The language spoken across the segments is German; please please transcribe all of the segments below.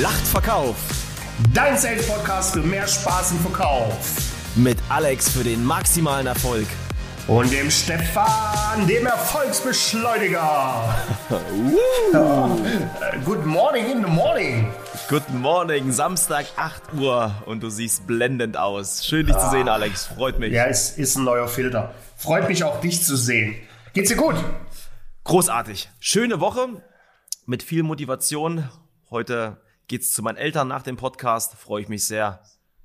Lacht Verkauf. Dein Sales Podcast für mehr Spaß im Verkauf. Mit Alex für den maximalen Erfolg. Und dem Stefan, dem Erfolgsbeschleuniger. ja. Good morning in the morning. Good morning, Samstag 8 Uhr und du siehst blendend aus. Schön dich ah. zu sehen, Alex. Freut mich. Ja, es ist ein neuer Filter. Freut mich auch, dich zu sehen. Geht's dir gut? Großartig. Schöne Woche mit viel Motivation. Heute geht's zu meinen Eltern nach dem Podcast. Freue ich mich sehr.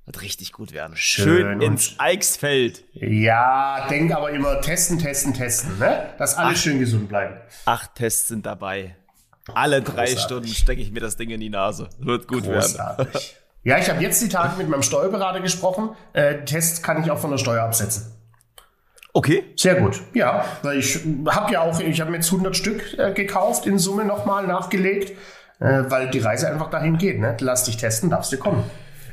Wird richtig gut werden. Schön, Schön ins Eichsfeld. Ja, denk aber immer testen, testen, testen, ne? Dass alle Ach, schön gesund bleiben. Acht Tests sind dabei. Alle drei Großartig. Stunden stecke ich mir das Ding in die Nase. Wird gut Großartig. werden. ja, ich habe jetzt die Tage mit meinem Steuerberater gesprochen. Äh, Tests kann ich auch von der Steuer absetzen. Okay. Sehr gut. Ja, ich habe ja auch, ich habe mir jetzt 100 Stück äh, gekauft, in Summe nochmal nachgelegt, äh, weil die Reise einfach dahin geht. Ne? Lass dich testen, darfst du kommen.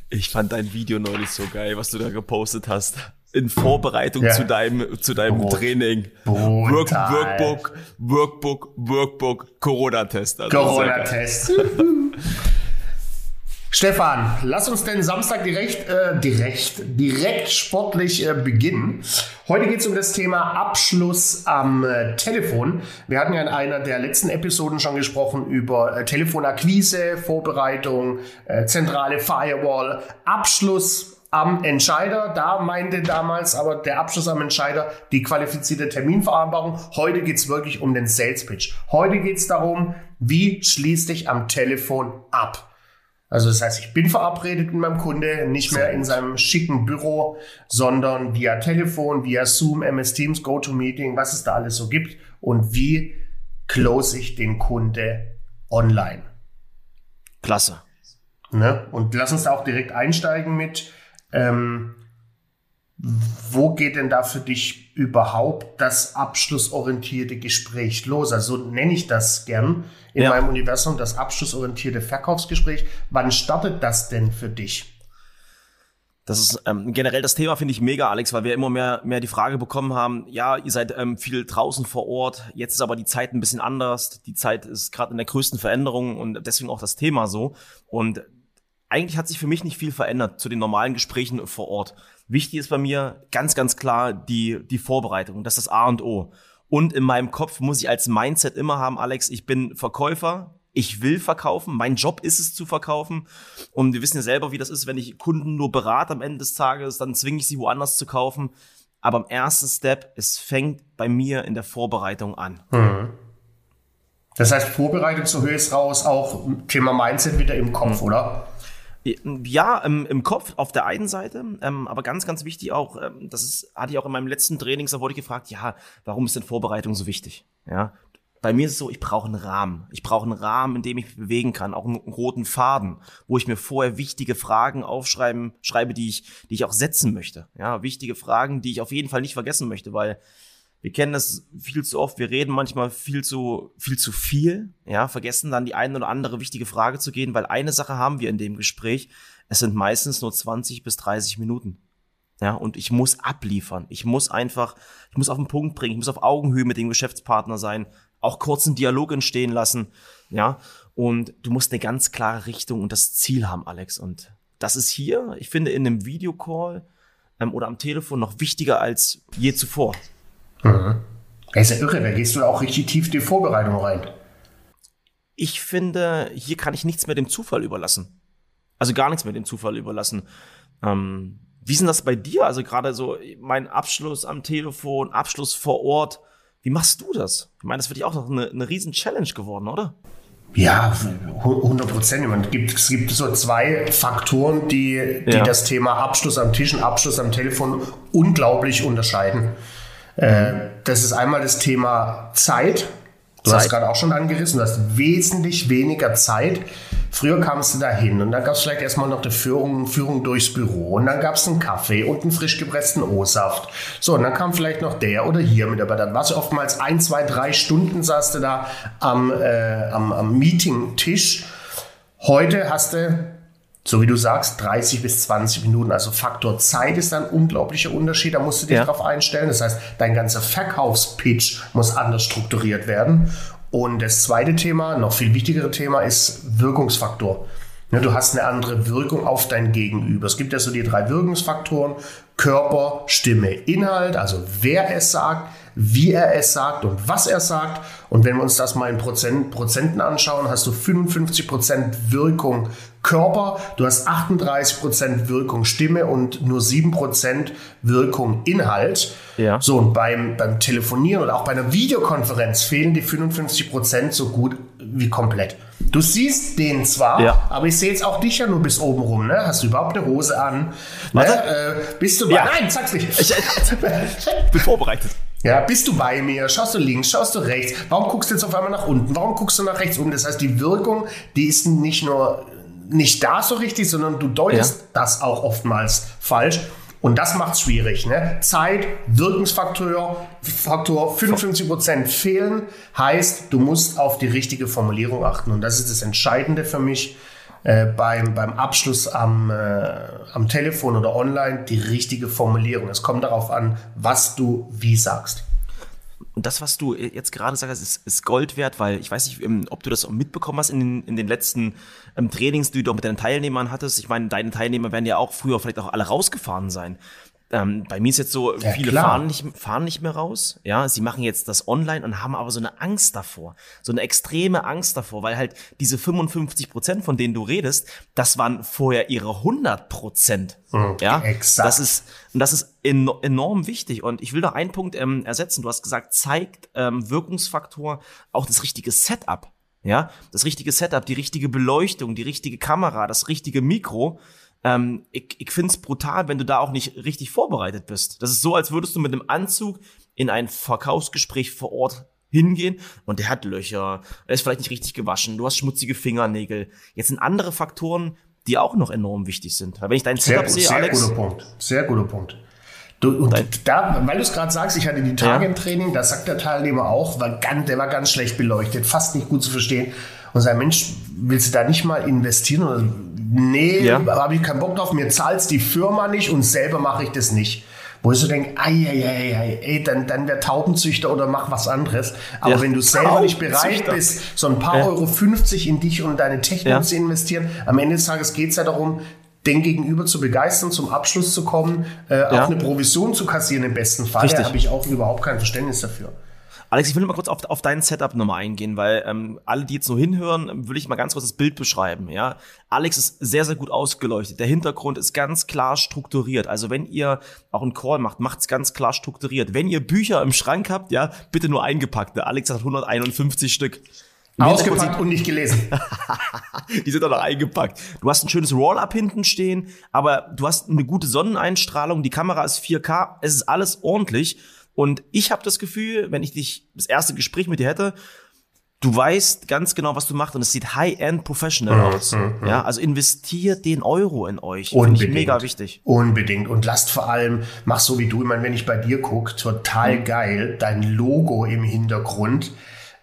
Ich fand dein Video neulich so geil, was du da gepostet hast. In Vorbereitung ja. zu deinem, zu deinem Brot. Training. Work, Workbook, Workbook, Workbook, Corona-Test. Also Corona-Test. Stefan, lass uns den Samstag direkt, äh, direkt, direkt sportlich äh, beginnen. Heute geht es um das Thema Abschluss am äh, Telefon. Wir hatten ja in einer der letzten Episoden schon gesprochen über äh, Telefonakquise, Vorbereitung, äh, zentrale Firewall, Abschluss am Entscheider. Da meinte damals aber der Abschluss am Entscheider die qualifizierte Terminvereinbarung. Heute geht es wirklich um den Sales Pitch. Heute geht es darum, wie schließt dich am Telefon ab. Also das heißt, ich bin verabredet mit meinem Kunde, nicht mehr in seinem schicken Büro, sondern via Telefon, via Zoom, MS Teams, GoToMeeting, was es da alles so gibt und wie close ich den Kunde online. Klasse. Ne? Und lass uns da auch direkt einsteigen mit, ähm, wo geht denn da für dich überhaupt das abschlussorientierte Gespräch los? Also so nenne ich das gern in ja. meinem Universum, das abschlussorientierte Verkaufsgespräch. Wann startet das denn für dich? Das ist ähm, generell das Thema, finde ich mega, Alex, weil wir immer mehr, mehr die Frage bekommen haben, ja, ihr seid ähm, viel draußen vor Ort, jetzt ist aber die Zeit ein bisschen anders. Die Zeit ist gerade in der größten Veränderung und deswegen auch das Thema so. Und eigentlich hat sich für mich nicht viel verändert zu den normalen Gesprächen vor Ort. Wichtig ist bei mir ganz, ganz klar die, die Vorbereitung. Das ist das A und O. Und in meinem Kopf muss ich als Mindset immer haben, Alex, ich bin Verkäufer, ich will verkaufen, mein Job ist es zu verkaufen. Und wir wissen ja selber, wie das ist, wenn ich Kunden nur berate am Ende des Tages, dann zwinge ich sie woanders zu kaufen. Aber im ersten Step, es fängt bei mir in der Vorbereitung an. Mhm. Das heißt, Vorbereitung, höre ich es raus, auch Thema Mindset wieder im Kopf, mhm. oder? Ja, im, im Kopf auf der einen Seite, ähm, aber ganz, ganz wichtig auch, ähm, das ist, hatte ich auch in meinem letzten Training, da wurde ich gefragt, ja, warum ist denn Vorbereitung so wichtig? Ja, bei mir ist es so, ich brauche einen Rahmen. Ich brauche einen Rahmen, in dem ich mich bewegen kann, auch einen roten Faden, wo ich mir vorher wichtige Fragen aufschreiben, schreibe, die ich, die ich auch setzen möchte. Ja, wichtige Fragen, die ich auf jeden Fall nicht vergessen möchte, weil wir kennen das viel zu oft, wir reden manchmal viel zu, viel zu viel, ja, vergessen dann die eine oder andere wichtige Frage zu gehen, weil eine Sache haben wir in dem Gespräch, es sind meistens nur 20 bis 30 Minuten. Ja, und ich muss abliefern. Ich muss einfach, ich muss auf den Punkt bringen, ich muss auf Augenhöhe mit dem Geschäftspartner sein, auch kurzen Dialog entstehen lassen, ja, und du musst eine ganz klare Richtung und das Ziel haben, Alex. Und das ist hier, ich finde, in einem Videocall ähm, oder am Telefon noch wichtiger als je zuvor. Mhm. Das ist ja irre, da gehst du auch richtig tief in die Vorbereitung rein. Ich finde, hier kann ich nichts mehr dem Zufall überlassen. Also gar nichts mehr dem Zufall überlassen. Ähm, wie ist denn das bei dir? Also gerade so mein Abschluss am Telefon, Abschluss vor Ort. Wie machst du das? Ich meine, das wird ja auch noch eine, eine riesen Challenge geworden, oder? Ja, 100 Prozent. Es gibt so zwei Faktoren, die, die ja. das Thema Abschluss am Tisch und Abschluss am Telefon unglaublich unterscheiden. Äh, das ist einmal das Thema Zeit. Du Zeit. hast gerade auch schon angerissen, du hast wesentlich weniger Zeit. Früher kamst du da hin und dann gab es vielleicht erstmal noch eine Führung, Führung durchs Büro und dann gab es einen Kaffee und einen frisch gepressten O-Saft. So, und dann kam vielleicht noch der oder hier mit, aber dann warst du oftmals ein, zwei, drei Stunden saß du da am, äh, am, am Meeting-Tisch. Heute hast du so wie du sagst, 30 bis 20 Minuten. Also Faktor Zeit ist ein unglaublicher Unterschied. Da musst du dich ja. darauf einstellen. Das heißt, dein ganzer Verkaufspitch muss anders strukturiert werden. Und das zweite Thema, noch viel wichtigere Thema, ist Wirkungsfaktor. Ne, du hast eine andere Wirkung auf dein Gegenüber. Es gibt ja so die drei Wirkungsfaktoren, Körper, Stimme, Inhalt, also wer es sagt, wie er es sagt und was er sagt. Und wenn wir uns das mal in Prozent, Prozenten anschauen, hast du 55 Prozent Wirkung Körper, du hast 38 Prozent Wirkung Stimme und nur 7% Wirkung Inhalt. Ja. So, und beim, beim Telefonieren oder auch bei einer Videokonferenz fehlen die 55 Prozent so gut wie komplett. Du siehst den zwar, ja. aber ich sehe jetzt auch dich ja nur bis oben rum. Ne? Hast du überhaupt eine Hose an? Ne? Äh, bist du bei? Ja. Nein, sag's nicht. Ich, ich bin vorbereitet. Ja, bist du bei mir? Schaust du links, schaust du rechts? Warum guckst du jetzt auf einmal nach unten? Warum guckst du nach rechts um? Das heißt, die Wirkung, die ist nicht nur nicht da so richtig, sondern du deutest ja. das auch oftmals falsch. Und das macht es schwierig. Ne? Zeit, Wirkungsfaktor, Faktor 55% fehlen, heißt, du musst auf die richtige Formulierung achten. Und das ist das Entscheidende für mich äh, beim, beim Abschluss am, äh, am Telefon oder online, die richtige Formulierung. Es kommt darauf an, was du wie sagst. Und das, was du jetzt gerade sagst, ist, ist Gold wert, weil ich weiß nicht, ähm, ob du das auch mitbekommen hast in den, in den letzten ähm, Trainings, die du auch mit deinen Teilnehmern hattest. Ich meine, deine Teilnehmer werden ja auch früher vielleicht auch alle rausgefahren sein. Ähm, bei mir ist jetzt so, ja, viele fahren nicht, fahren nicht mehr raus. Ja, sie machen jetzt das online und haben aber so eine Angst davor. So eine extreme Angst davor, weil halt diese 55 Prozent, von denen du redest, das waren vorher ihre 100 Prozent. Mhm, ja, exakt. Das ist, und das ist enorm wichtig. Und ich will noch einen Punkt ähm, ersetzen. Du hast gesagt, zeigt ähm, Wirkungsfaktor auch das richtige Setup. Ja, das richtige Setup, die richtige Beleuchtung, die richtige Kamera, das richtige Mikro ähm, ich, ich finde es brutal, wenn du da auch nicht richtig vorbereitet bist. Das ist so, als würdest du mit einem Anzug in ein Verkaufsgespräch vor Ort hingehen und der hat Löcher, er ist vielleicht nicht richtig gewaschen, du hast schmutzige Fingernägel. Jetzt sind andere Faktoren, die auch noch enorm wichtig sind. Weil wenn ich dein Setup sehe, sehr Alex. Sehr guter Punkt. Sehr guter Punkt. Du, und da, weil du es gerade sagst, ich hatte die Tage ja. im Training, da sagt der Teilnehmer auch, war ganz, der war ganz schlecht beleuchtet, fast nicht gut zu verstehen. Und sein Mensch, willst du da nicht mal investieren? Nee, ja. habe ich keinen Bock drauf, mir zahlt's die Firma nicht und selber mache ich das nicht. Wo ich so denke, ei, ei, ei, ei, ey, dann, dann wär Taubenzüchter oder mach was anderes. Aber ja. wenn du selber nicht bereit bist, so ein paar ja. Euro 50 in dich und deine Technik zu investieren, am Ende des Tages geht's ja darum, den Gegenüber zu begeistern, zum Abschluss zu kommen, äh, auch eine Provision zu kassieren im besten Fall. Da habe ich auch überhaupt kein Verständnis dafür. Alex, ich will mal kurz auf, auf dein Setup nochmal eingehen, weil ähm, alle, die jetzt nur hinhören, will ich mal ganz kurz das Bild beschreiben. Ja, Alex ist sehr, sehr gut ausgeleuchtet. Der Hintergrund ist ganz klar strukturiert. Also wenn ihr auch einen Call macht, macht's ganz klar strukturiert. Wenn ihr Bücher im Schrank habt, ja, bitte nur eingepackt. Der Alex hat 151 Stück. Ausgepackt und nicht gelesen. die sind doch noch eingepackt. Du hast ein schönes Roll-Up hinten stehen, aber du hast eine gute Sonneneinstrahlung, die Kamera ist 4K, es ist alles ordentlich. Und ich habe das Gefühl, wenn ich dich das erste Gespräch mit dir hätte, du weißt ganz genau, was du machst und es sieht high-end professional mhm, aus. Mhm, mhm. Ja, also investiert den Euro in euch. Unbedingt. Finde ich mega wichtig. Unbedingt. Und lasst vor allem, mach so wie du, ich meine, wenn ich bei dir gucke, total mhm. geil, dein Logo im Hintergrund.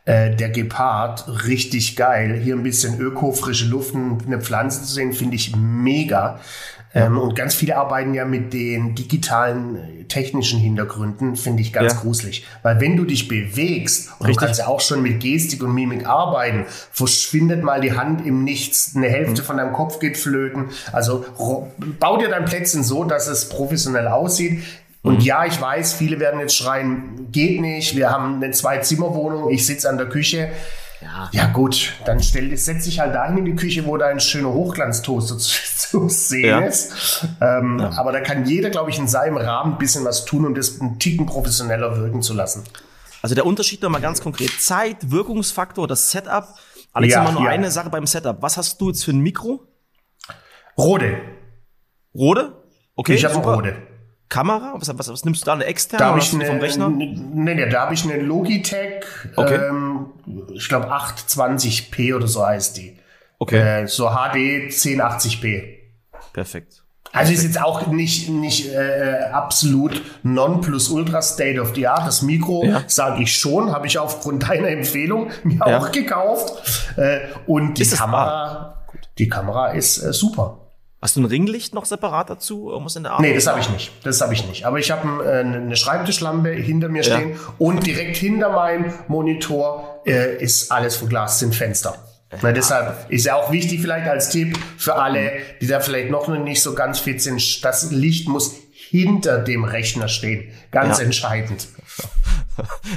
Äh, der Gepard, richtig geil. Hier ein bisschen Öko, frische Luft, eine Pflanze zu sehen, finde ich mega. Ähm, und ganz viele arbeiten ja mit den digitalen äh, technischen Hintergründen, finde ich ganz ja. gruselig. Weil wenn du dich bewegst, und Richtig. du kannst ja auch schon mit Gestik und Mimik arbeiten, verschwindet mal die Hand im Nichts, eine Hälfte mhm. von deinem Kopf geht flöten. Also bau dir dein Plätzchen so, dass es professionell aussieht. Und mhm. ja, ich weiß, viele werden jetzt schreien, geht nicht, wir haben eine Zwei-Zimmer-Wohnung, ich sitze an der Küche. Ja. ja gut, dann stell, setz dich halt dahin in die Küche, wo dein schöner Hochglanztoaster zu, zu sehen ja. ist. Ähm, ja. Aber da kann jeder, glaube ich, in seinem Rahmen ein bisschen was tun, um das einen Ticken professioneller wirken zu lassen. Also der Unterschied nochmal ganz konkret. Zeit, Wirkungsfaktor, das Setup. Alex, ja, nur eine Sache beim Setup. Was hast du jetzt für ein Mikro? Rode. Rode? Okay. Ich habe Rode. Kamera? Was, was, was nimmst du da? Eine externe da ich eine, vom Rechner? Nee, nee, da habe ich eine Logitech, okay. ähm, ich glaube 820p oder so heißt die. Okay. Äh, so HD 1080p. Perfekt. Also ist jetzt auch nicht, nicht äh, absolut non-plus-ultra state of the art. Das Mikro, ja. sage ich schon, habe ich aufgrund deiner Empfehlung mir ja. auch gekauft. Äh, und die Kamera, die Kamera ist äh, super. Hast du ein Ringlicht noch separat dazu? Irgendwas in der Art? Nee, das habe ich nicht. Das habe ich nicht. Aber ich habe äh, eine Schreibtischlampe hinter mir stehen ja. und direkt hinter meinem Monitor äh, ist alles verglast, sind Fenster. Na, deshalb ist ja auch wichtig vielleicht als Tipp für alle, die da vielleicht noch nicht so ganz fit sind, das Licht muss hinter dem Rechner stehen. Ganz ja. entscheidend.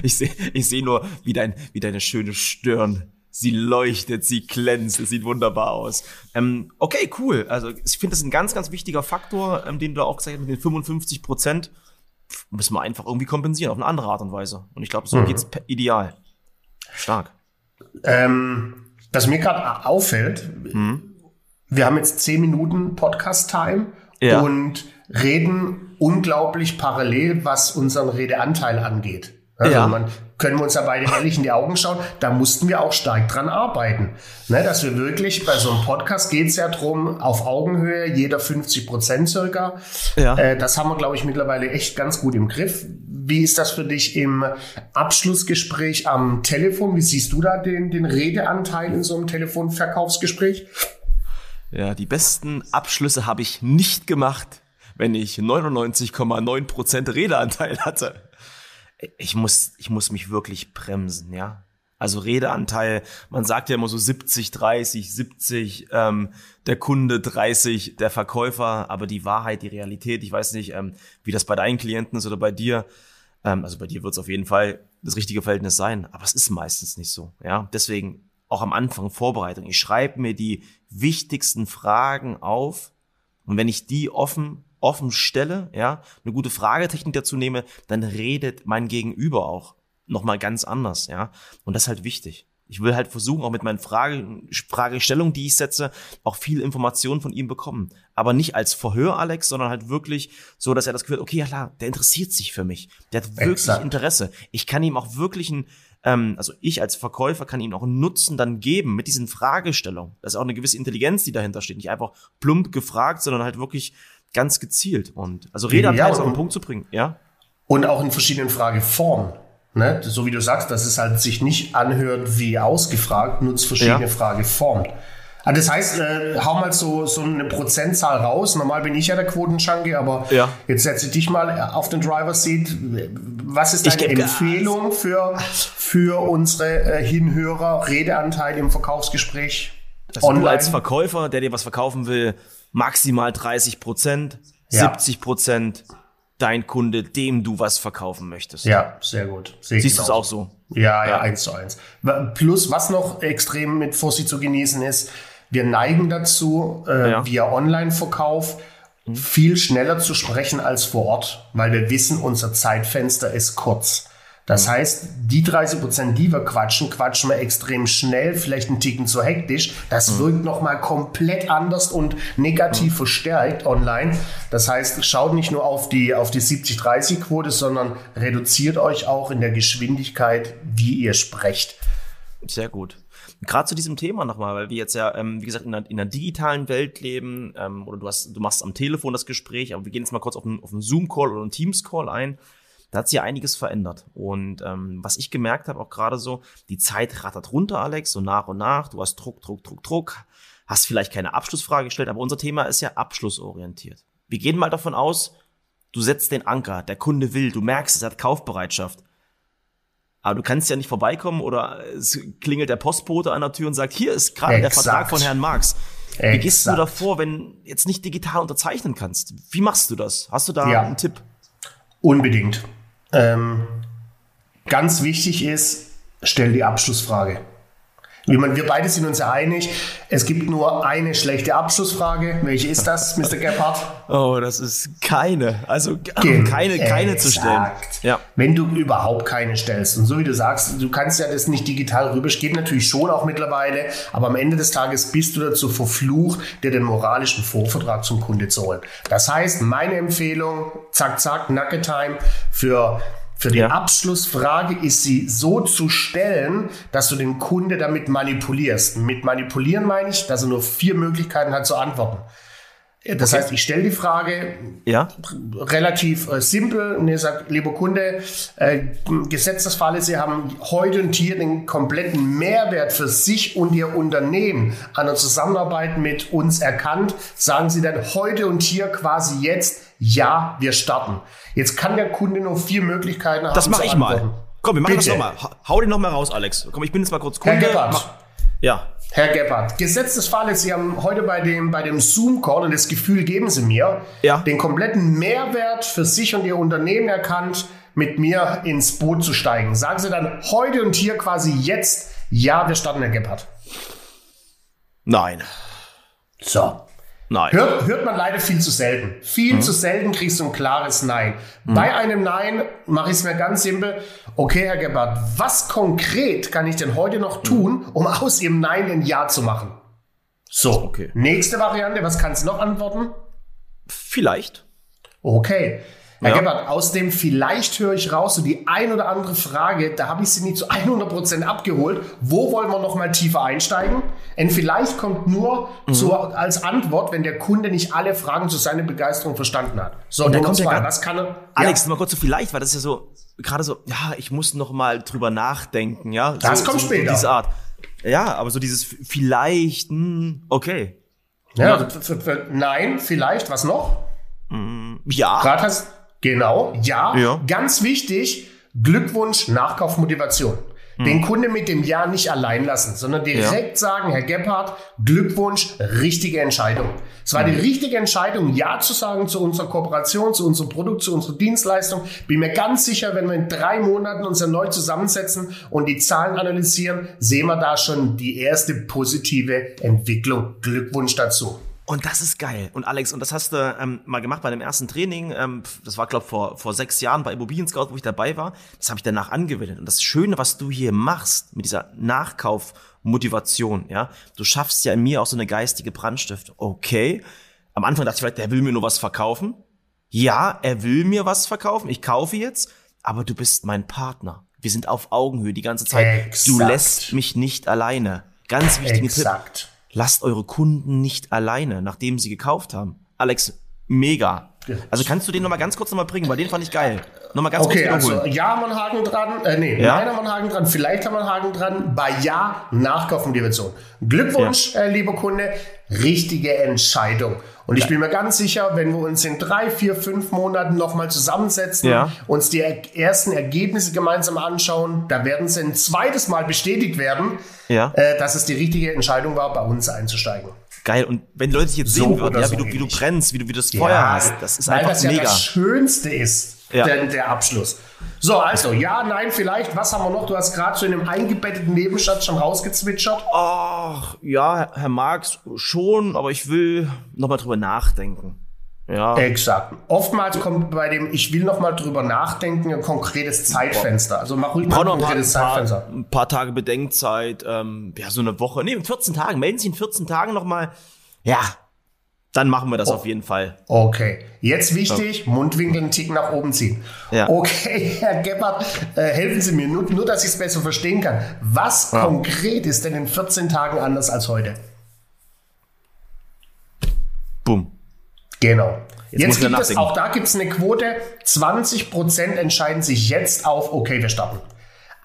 Ich sehe ich seh nur, wie, dein, wie deine schöne Stirn sie leuchtet, sie glänzt, es sieht wunderbar aus. Ähm, okay, cool. Also ich finde das ein ganz, ganz wichtiger Faktor, ähm, den du auch gesagt hast, mit den 55 Prozent müssen wir einfach irgendwie kompensieren, auf eine andere Art und Weise. Und ich glaube, so mhm. geht's ideal. Stark. Ähm, was mir gerade auffällt, mhm. wir haben jetzt zehn Minuten Podcast-Time ja. und reden unglaublich parallel, was unseren Redeanteil angeht. Also ja. man können wir uns da beide ehrlich in die Augen schauen, da mussten wir auch stark dran arbeiten. Ne, dass wir wirklich, bei so einem Podcast geht es ja drum auf Augenhöhe, jeder 50 Prozent circa. Ja. Äh, das haben wir, glaube ich, mittlerweile echt ganz gut im Griff. Wie ist das für dich im Abschlussgespräch am Telefon? Wie siehst du da den, den Redeanteil in so einem Telefonverkaufsgespräch? Ja, die besten Abschlüsse habe ich nicht gemacht, wenn ich 99,9 Prozent Redeanteil hatte ich muss, ich muss mich wirklich bremsen, ja. Also Redeanteil, man sagt ja immer so 70, 30, 70, ähm, der Kunde 30, der Verkäufer, aber die Wahrheit, die Realität, ich weiß nicht, ähm, wie das bei deinen Klienten ist oder bei dir. Ähm, also bei dir wird es auf jeden Fall das richtige Verhältnis sein, aber es ist meistens nicht so. Ja, deswegen auch am Anfang Vorbereitung. Ich schreibe mir die wichtigsten Fragen auf und wenn ich die offen offen stelle, ja, eine gute Fragetechnik dazu nehme, dann redet mein Gegenüber auch nochmal ganz anders, ja. Und das ist halt wichtig. Ich will halt versuchen, auch mit meinen Frage, Fragestellungen, die ich setze, auch viel Informationen von ihm bekommen. Aber nicht als Verhör, Alex, sondern halt wirklich so, dass er das Gefühl hat, okay, ja klar, der interessiert sich für mich. Der hat wirklich Exakt. Interesse. Ich kann ihm auch wirklich ein, ähm, also ich als Verkäufer kann ihm auch einen Nutzen dann geben mit diesen Fragestellungen. Das ist auch eine gewisse Intelligenz, die dahinter steht. Nicht einfach plump gefragt, sondern halt wirklich ganz gezielt. Und also Redeanteil ja, auf den Punkt zu bringen, ja. Und auch in verschiedenen Frageformen. Ne? So wie du sagst, dass es halt sich nicht anhört wie ausgefragt, nutzt verschiedene ja. Frageformen. Also das heißt, äh, hau mal so, so eine Prozentzahl raus. Normal bin ich ja der Quotenschanke, aber ja. jetzt setze ich dich mal auf den Driver Seat. Was ist deine Empfehlung für, für unsere äh, Hinhörer? Redeanteil im Verkaufsgespräch? Also online? du als Verkäufer, der dir was verkaufen will, maximal 30 Prozent, ja. 70 Prozent dein Kunde, dem du was verkaufen möchtest. Ja, sehr gut. Sehe Siehst du es auch so? Ja, ja, eins zu eins. Plus, was noch extrem mit Vorsicht zu genießen ist, wir neigen dazu, äh, ja. via Online-Verkauf mhm. viel schneller zu sprechen als vor Ort, weil wir wissen, unser Zeitfenster ist kurz. Das heißt, die 30 Prozent, die wir quatschen, quatschen wir extrem schnell, vielleicht einen Ticken zu hektisch. Das mhm. wirkt nochmal komplett anders und negativ mhm. verstärkt online. Das heißt, schaut nicht nur auf die, auf die 70-30-Quote, sondern reduziert euch auch in der Geschwindigkeit, wie ihr sprecht. Sehr gut. Gerade zu diesem Thema nochmal, weil wir jetzt ja, ähm, wie gesagt, in einer, in einer digitalen Welt leben, ähm, oder du hast, du machst am Telefon das Gespräch, aber wir gehen jetzt mal kurz auf einen, auf einen Zoom-Call oder einen Teams-Call ein da hat sich ja einiges verändert. Und ähm, was ich gemerkt habe, auch gerade so, die Zeit rattert runter, Alex, so nach und nach. Du hast Druck, Druck, Druck, Druck. Hast vielleicht keine Abschlussfrage gestellt, aber unser Thema ist ja abschlussorientiert. Wir gehen mal davon aus, du setzt den Anker, der Kunde will, du merkst, es hat Kaufbereitschaft. Aber du kannst ja nicht vorbeikommen oder es klingelt der Postbote an der Tür und sagt, hier ist gerade der Vertrag von Herrn Marx. Exakt. Wie gehst du davor, wenn jetzt nicht digital unterzeichnen kannst? Wie machst du das? Hast du da ja. einen Tipp? Unbedingt. Ähm, ganz wichtig ist, stell die Abschlussfrage. Wie man, wir beide sind uns ja einig, es gibt nur eine schlechte Abschlussfrage. Welche ist das, Mr. Gebhardt? Oh, das ist keine. Also Gen keine, keine zu stellen. Ja. Wenn du überhaupt keine stellst. Und so wie du sagst, du kannst ja das nicht digital rüber. Geht natürlich schon auch mittlerweile, aber am Ende des Tages bist du dazu verflucht, dir den moralischen Vorvertrag zum Kunde zu holen. Das heißt, meine Empfehlung, zack, zack, Nugget Time für für die ja. Abschlussfrage ist sie so zu stellen, dass du den Kunde damit manipulierst. Mit manipulieren meine ich, dass er nur vier Möglichkeiten hat zu antworten. Das heißt, ich stelle die Frage ja. relativ äh, simpel und ihr sagt, lieber Kunde, äh, Gesetzesfalle, Sie haben heute und hier den kompletten Mehrwert für sich und Ihr Unternehmen an der Zusammenarbeit mit uns erkannt. Sagen Sie dann heute und hier quasi jetzt, ja, wir starten. Jetzt kann der Kunde nur vier Möglichkeiten haben. Das mache ich mal. Komm, wir machen Bitte. das nochmal. Hau den nochmal raus, Alex. Komm, ich bin jetzt mal kurz Kunde. Herr Gebhardt, ja. Herr Gebhardt, gesetztes Fall Sie haben heute bei dem, bei dem Zoom-Call, und das Gefühl geben Sie mir, Ja. den kompletten Mehrwert für sich und Ihr Unternehmen erkannt, mit mir ins Boot zu steigen. Sagen Sie dann heute und hier quasi jetzt, ja, wir starten, Herr Gebhardt. Nein. So. Nein. Hört, hört man leider viel zu selten. Viel zu selten kriegst du ein klares Nein. Bei einem Nein mache ich es mir ganz simpel. Okay, Herr Gebhardt, was konkret kann ich denn heute noch tun, um aus Ihrem Nein ein Ja zu machen? So, Okay. nächste Variante, was kannst du noch antworten? Vielleicht. Okay. Herr Ja. Gebhardt, aus dem vielleicht höre ich raus, so die ein oder andere Frage, da habe ich Sie nicht zu 100% abgeholt. Wo wollen wir noch mal tiefer einsteigen? Ein vielleicht kommt nur Mhm. zu, als Antwort, wenn der Kunde nicht alle Fragen zu seiner Begeisterung verstanden hat. So, dann Nummer kommt ja gar- was kann er? Alex, ja, mal kurz so vielleicht, weil das ist ja so, gerade so, ja, ich muss noch mal drüber nachdenken, ja. Das so, kommt so, später. Diese Art. Ja, aber so dieses vielleicht, hm, okay. ja, f- nein, vielleicht, was noch? Ja. Gerade hast, genau, ja, Ja. ganz wichtig, Glückwunsch, Nachkaufmotivation. Hm. Den Kunde mit dem Ja nicht allein lassen, sondern direkt sagen, Herr Gebhardt, Glückwunsch, richtige Entscheidung. Es war die Hm. richtige Entscheidung, Ja zu sagen zu unserer Kooperation, zu unserem Produkt, zu unserer Dienstleistung. Bin mir ganz sicher, wenn wir in drei Monaten uns erneut zusammensetzen und die Zahlen analysieren, sehen wir da schon die erste positive Entwicklung. Glückwunsch dazu. Und das ist geil. Und Alex, und das hast du ähm, mal gemacht bei dem ersten Training. Ähm, das war, glaube vor, vor sechs Jahren bei Immobilien Scout, wo ich dabei war. Das habe ich danach angewendet. Und das Schöne, was du hier machst mit dieser Nachkaufmotivation, ja, du schaffst ja in mir auch so eine geistige Brandstiftung. Okay. Am Anfang dachte ich vielleicht, der will mir nur was verkaufen. Ja, er will mir was verkaufen. Ich kaufe jetzt. Aber du bist mein Partner. Wir sind auf Augenhöhe die ganze Zeit. Du Exakt. lässt mich nicht alleine. Ganz wichtigen Tipp. Lasst eure Kunden nicht alleine, nachdem sie gekauft haben. Alex, mega. Also kannst du den nochmal ganz kurz nochmal bringen, weil den fand ich geil. Nochmal ganz Okay, kurz also wiederholen. ja haben wir einen Haken dran, äh, nee, Ja? nein haben wir einen Haken dran, vielleicht haben wir einen Haken dran, bei ja Nachkaufmotivation. Glückwunsch, äh, lieber Kunde, richtige Entscheidung. Und ich bin mir ganz sicher, wenn wir uns in drei, vier, fünf Monaten nochmal zusammensetzen, Ja. uns die er ersten Ergebnisse gemeinsam anschauen, da werden sie ein zweites Mal bestätigt werden, Ja. äh, dass es die richtige Entscheidung war, bei uns einzusteigen. Geil. Und wenn Leute dich jetzt So sehen würden, ja, so wie du, wie du brennst, wie du, wie du das Feuer hast, das ist weil einfach das ja mega. das Schönste ist, Ja. der, der Abschluss. So, also, ja, nein, vielleicht. Was haben wir noch? Du hast gerade so in einem eingebetteten Nebensatz schon rausgezwitschert. Ach, ja, Herr Marx, schon, aber ich will nochmal drüber nachdenken. Ja. Exakt. Oftmals kommt bei dem Ich will noch mal drüber nachdenken ein konkretes Zeitfenster. Also mach ruhig mal ein noch ein paar, konkretes Zeitfenster. ein paar Tage Bedenkzeit, ähm, ja, so eine Woche. Nee, in 14 Tagen. Melden Sie in 14 Tagen nochmal. Ja, dann machen wir das Oh. auf jeden Fall. Okay, jetzt wichtig, Mundwinkel einen Tick nach oben ziehen. Ja. Okay, Herr Gebhardt, äh, helfen Sie mir, nur, nur dass ich es besser verstehen kann. Was konkret ist denn in 14 Tagen anders als heute? Bumm. Genau. Jetzt Jetzt, gibt es, auch da gibt es eine Quote, 20% entscheiden sich jetzt auf, okay, wir starten.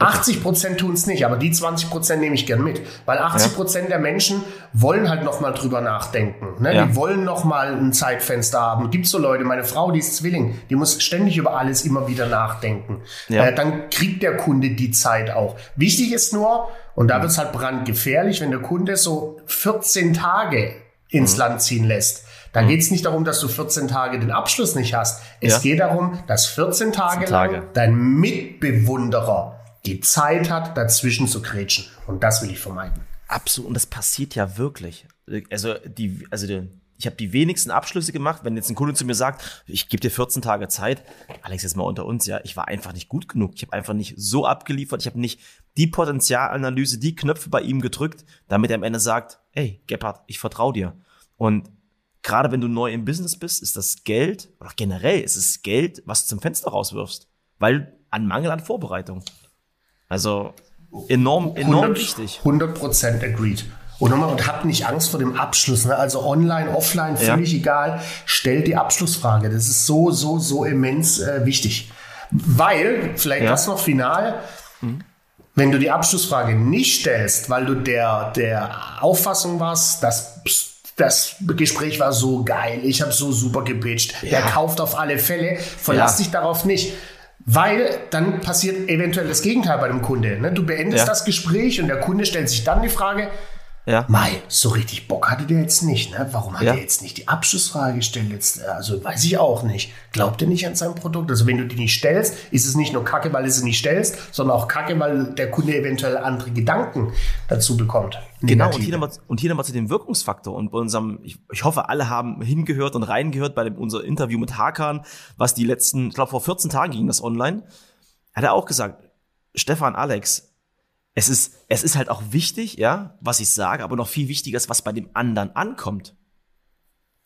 80% tun es nicht, aber die 20% nehme ich gern mit. Weil 80% der Menschen wollen halt nochmal drüber nachdenken. Ne? Ja. Die wollen nochmal ein Zeitfenster haben. Gibt so Leute, meine Frau, die ist Zwilling, die muss ständig über alles immer wieder nachdenken. Ja. Äh, dann kriegt der Kunde die Zeit auch. Wichtig ist nur, und da wird es halt brandgefährlich, wenn der Kunde so 14 Tage ins Mhm. Land ziehen lässt. Da geht es nicht darum, dass du 14 Tage den Abschluss nicht hast. Es Ja. geht darum, dass 14 Tage, 14 Tage. lang dein Mitbewunderer die Zeit hat, dazwischen zu grätschen. Und das will ich vermeiden. Absolut. Und das passiert ja wirklich. Also, die, also die, ich habe die wenigsten Abschlüsse gemacht. Wenn jetzt ein Kunde zu mir sagt, ich gebe dir 14 Tage Zeit, Alex, jetzt mal unter uns, ja, ich war einfach nicht gut genug. Ich habe einfach nicht so abgeliefert. Ich habe nicht die Potenzialanalyse, die Knöpfe bei ihm gedrückt, damit er am Ende sagt, hey, Gebhardt, ich vertraue dir. Und gerade wenn du neu im Business bist, ist das Geld, oder generell ist es Geld, was du zum Fenster rauswirfst. Weil an Mangel an Vorbereitung. Also enorm, enorm wichtig. 100% agreed. Und nochmal, und habt nicht Angst vor dem Abschluss. Ne? Also online, offline, Ja. völlig egal. Stellt die Abschlussfrage. Das ist so, so, so immens äh, wichtig. Weil, vielleicht Ja. das noch final, wenn du die Abschlussfrage nicht stellst, weil du der, der Auffassung warst, dass das Gespräch war so geil, ich habe so super gepitcht, der Ja. kauft auf alle Fälle, verlass Ja. dich darauf nicht. Weil dann passiert eventuell das Gegenteil bei dem Kunde. Ne? Du beendest Ja. das Gespräch und der Kunde stellt sich dann die Frage, Ja. Mai, so richtig Bock hatte der jetzt nicht, ne? Warum hat ja. er jetzt nicht die Abschlussfrage gestellt jetzt? Also weiß ich auch nicht. Glaubt er nicht an sein Produkt? Also wenn du die nicht stellst, ist es nicht nur Kacke, weil du sie nicht stellst, sondern auch Kacke, weil der Kunde eventuell andere Gedanken dazu bekommt. Genau, und hier, nochmal, und hier nochmal zu dem Wirkungsfaktor. Und bei unserem, ich, ich hoffe, alle haben hingehört und reingehört bei dem, unser Interview mit Hakan, was die letzten, ich glaube vor 14 Tagen ging das online. Hat er auch gesagt, Stefan, Alex, es ist, es ist halt auch wichtig, ja, was ich sage, aber noch viel wichtiger ist, was bei dem anderen ankommt.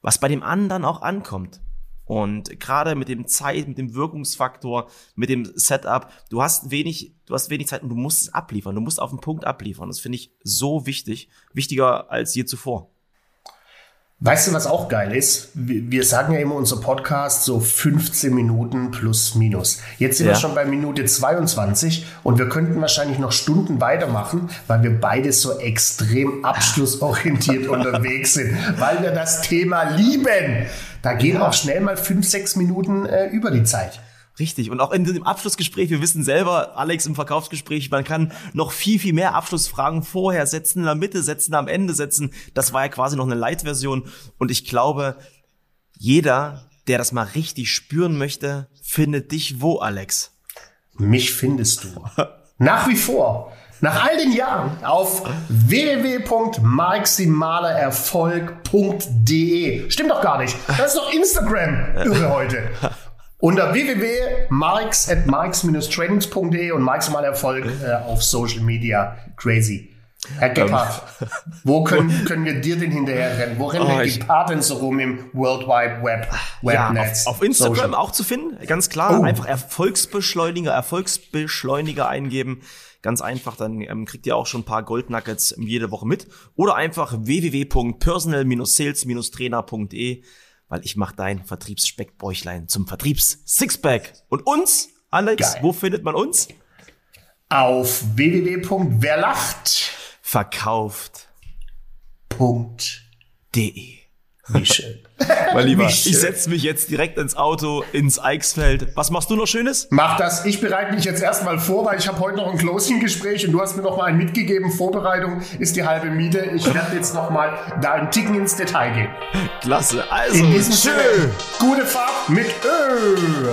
Was bei dem anderen auch ankommt. Und gerade mit dem Zeit, mit dem Wirkungsfaktor, mit dem Setup, du hast wenig, du hast wenig Zeit und du musst es abliefern. Du musst auf den Punkt abliefern. Das finde ich so wichtig. Wichtiger als je zuvor. Weißt du, was auch geil ist? Wir sagen ja immer unser Podcast so 15 Minuten plus minus. Jetzt sind ja. wir schon bei Minute 22 und wir könnten wahrscheinlich noch Stunden weitermachen, weil wir beide so extrem abschlussorientiert unterwegs sind, weil wir das Thema lieben. Da gehen ja. auch schnell mal 5, 6 Minuten äh, über die Zeit. Richtig. Und auch in dem Abschlussgespräch, wir wissen selber, Alex im Verkaufsgespräch, man kann noch viel, viel mehr Abschlussfragen vorher setzen, in der Mitte setzen, am Ende setzen. Das war ja quasi noch eine Light-Version. Und ich glaube, jeder, der das mal richtig spüren möchte, findet dich wo, Alex? Mich findest du. Nach wie vor. Nach all den Jahren auf www.maximalererfolg.de. Stimmt doch gar nicht. Das ist doch Instagram. Irre heute. Unter www.marks.marks-trainings.de und maximal Erfolg äh, auf Social Media. Crazy. Herr Gebhardt, wo können, können wir dir denn hinterher rennen? Wo rennen oh, wir Gebhardt denn so rum im World Wide Web, Webnetz? Ja, auf, auf, Instagram Social. auch zu finden, ganz klar. Oh. Einfach Erfolgsbeschleuniger, Erfolgsbeschleuniger eingeben. Ganz einfach, dann ähm, kriegt ihr auch schon ein paar Goldnuggets jede Woche mit. Oder einfach www.personal-sales-trainer.de weil ich mache dein Vertriebsspeckbäuchlein zum Vertriebs-Sixpack. Und uns, Alex, Geil. wo findet man uns? Auf www.werlacht verkauft.de. Wie schön. Mein Lieber, ich setze mich jetzt direkt ins Auto, ins Eichsfeld. Was machst du noch Schönes? Mach das. Ich bereite mich jetzt erstmal vor, weil ich habe heute noch ein Closing-Gespräch und du hast mir noch mal ein mitgegeben. Vorbereitung ist die halbe Miete. Ich werde jetzt noch mal da ein Ticken ins Detail gehen. Klasse. Also, In diesem Schön. Gute Fahrt mit Ö.